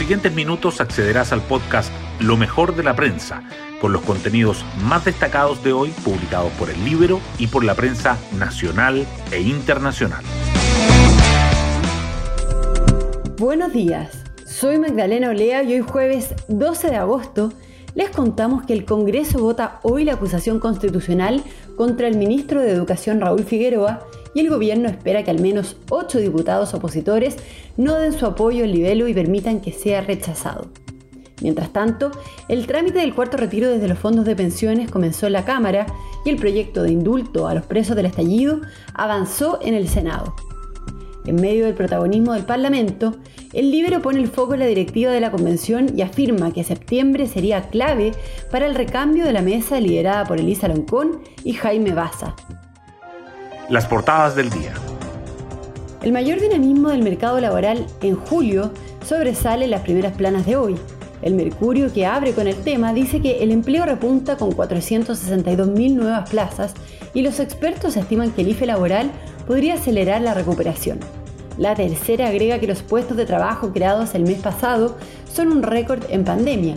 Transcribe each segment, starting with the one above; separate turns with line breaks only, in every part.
siguientes minutos accederás al podcast Lo mejor de la prensa, con los contenidos más destacados de hoy publicados por el libro y por la prensa nacional e internacional.
Buenos días, soy Magdalena Olea y hoy jueves 12 de agosto les contamos que el Congreso vota hoy la acusación constitucional contra el ministro de Educación Raúl Figueroa y el gobierno espera que al menos ocho diputados opositores no den su apoyo al libelo y permitan que sea rechazado. Mientras tanto, el trámite del cuarto retiro desde los fondos de pensiones comenzó en la Cámara y el proyecto de indulto a los presos del estallido avanzó en el Senado. En medio del protagonismo del Parlamento, el Libero pone el foco en la directiva de la Convención y afirma que septiembre sería clave para el recambio de la mesa liderada por Elisa Loncón y Jaime Baza.
Las portadas del día.
El mayor dinamismo del mercado laboral en julio sobresale en las primeras planas de hoy. El Mercurio, que abre con el tema, dice que el empleo repunta con 462.000 nuevas plazas y los expertos estiman que el IFE laboral podría acelerar la recuperación. La tercera agrega que los puestos de trabajo creados el mes pasado son un récord en pandemia.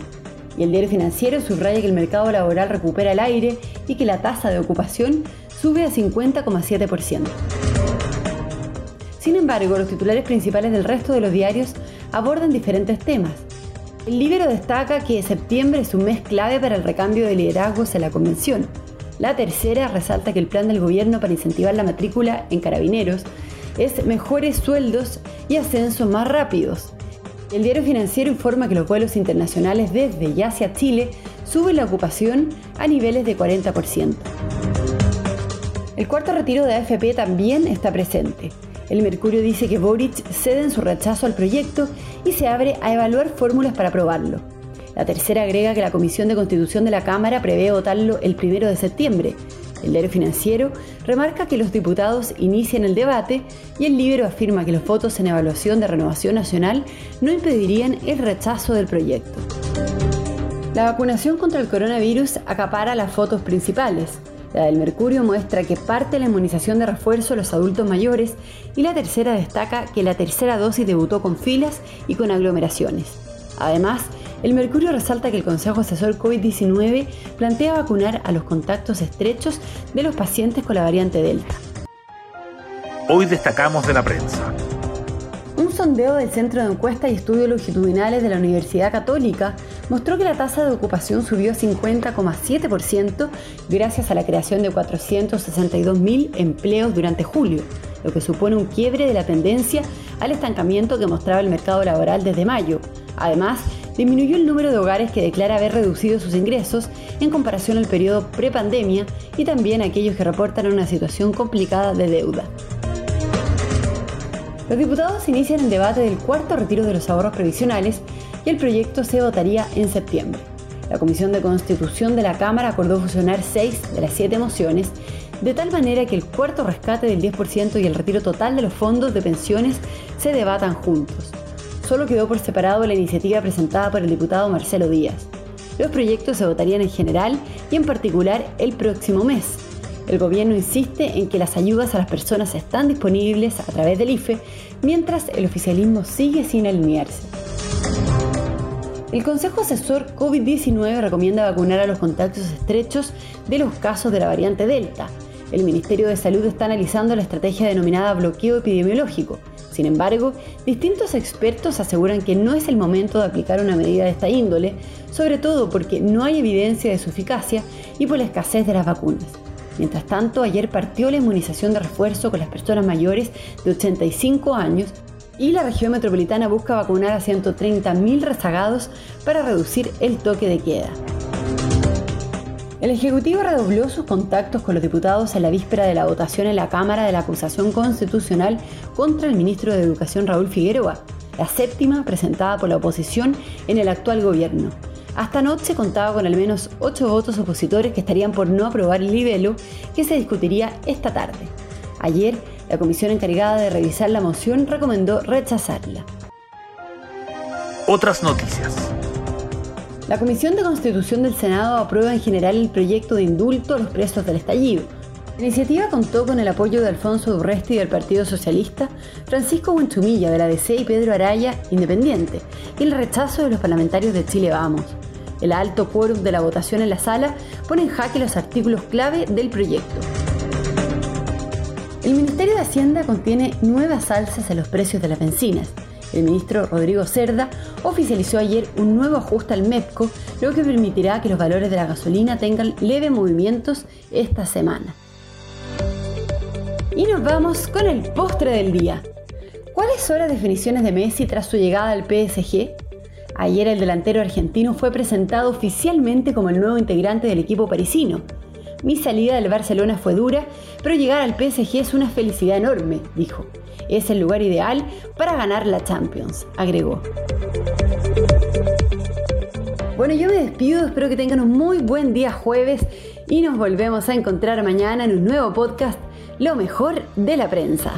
Y el diario financiero subraya que el mercado laboral recupera el aire y que la tasa de ocupación sube a 50,7%. Sin embargo, los titulares principales del resto de los diarios abordan diferentes temas. El Libero destaca que septiembre es un mes clave para el recambio de liderazgos en la convención. La tercera resalta que el plan del gobierno para incentivar la matrícula en carabineros es mejores sueldos y ascensos más rápidos. El diario financiero informa que los vuelos internacionales desde y hacia Chile suben la ocupación a niveles de 40%. El cuarto retiro de AFP también está presente. El Mercurio dice que Boric cede en su rechazo al proyecto y se abre a evaluar fórmulas para aprobarlo. La tercera agrega que la Comisión de Constitución de la Cámara prevé votarlo el primero de septiembre, el diario financiero remarca que los diputados inician el debate y el libro afirma que los votos en evaluación de renovación nacional no impedirían el rechazo del proyecto. La vacunación contra el coronavirus acapara las fotos principales. La del Mercurio muestra que parte la inmunización de refuerzo a los adultos mayores y la tercera destaca que la tercera dosis debutó con filas y con aglomeraciones. Además, el Mercurio resalta que el Consejo Asesor COVID-19 plantea vacunar a los contactos estrechos de los pacientes con la variante Delta.
Hoy destacamos de la prensa.
Un sondeo del Centro de Encuestas y Estudios Longitudinales de la Universidad Católica mostró que la tasa de ocupación subió a 50,7% gracias a la creación de 462.000 empleos durante julio, lo que supone un quiebre de la tendencia al estancamiento que mostraba el mercado laboral desde mayo. Además, disminuyó el número de hogares que declara haber reducido sus ingresos en comparación al periodo prepandemia y también aquellos que reportan una situación complicada de deuda. Los diputados inician el debate del cuarto retiro de los ahorros previsionales y el proyecto se votaría en septiembre. La Comisión de Constitución de la Cámara acordó fusionar seis de las siete mociones, de tal manera que el cuarto rescate del 10% y el retiro total de los fondos de pensiones se debatan juntos solo quedó por separado la iniciativa presentada por el diputado Marcelo Díaz. Los proyectos se votarían en general y en particular el próximo mes. El gobierno insiste en que las ayudas a las personas están disponibles a través del IFE, mientras el oficialismo sigue sin alinearse. El Consejo Asesor COVID-19 recomienda vacunar a los contactos estrechos de los casos de la variante Delta. El Ministerio de Salud está analizando la estrategia denominada bloqueo epidemiológico, sin embargo, distintos expertos aseguran que no es el momento de aplicar una medida de esta índole, sobre todo porque no hay evidencia de su eficacia y por la escasez de las vacunas. Mientras tanto, ayer partió la inmunización de refuerzo con las personas mayores de 85 años y la región metropolitana busca vacunar a 130.000 rezagados para reducir el toque de queda. El Ejecutivo redobló sus contactos con los diputados en la víspera de la votación en la Cámara de la acusación constitucional contra el ministro de Educación Raúl Figueroa, la séptima presentada por la oposición en el actual gobierno. Hasta anoche contaba con al menos ocho votos opositores que estarían por no aprobar el libelo que se discutiría esta tarde. Ayer, la comisión encargada de revisar la moción recomendó rechazarla.
Otras noticias.
La Comisión de Constitución del Senado aprueba en general el proyecto de indulto a los presos del estallido. La iniciativa contó con el apoyo de Alfonso Durresti del Partido Socialista, Francisco Buenchumilla de la DC y Pedro Araya, independiente, y el rechazo de los parlamentarios de Chile Vamos. El alto quórum de la votación en la sala pone en jaque los artículos clave del proyecto. El Ministerio de Hacienda contiene nuevas alzas en los precios de las bencinas. El ministro Rodrigo Cerda oficializó ayer un nuevo ajuste al MEPCO, lo que permitirá que los valores de la gasolina tengan leves movimientos esta semana. Y nos vamos con el postre del día. ¿Cuáles son las definiciones de Messi tras su llegada al PSG? Ayer el delantero argentino fue presentado oficialmente como el nuevo integrante del equipo parisino. Mi salida del Barcelona fue dura, pero llegar al PSG es una felicidad enorme, dijo. Es el lugar ideal para ganar la Champions, agregó. Bueno, yo me despido, espero que tengan un muy buen día jueves y nos volvemos a encontrar mañana en un nuevo podcast lo mejor de la prensa.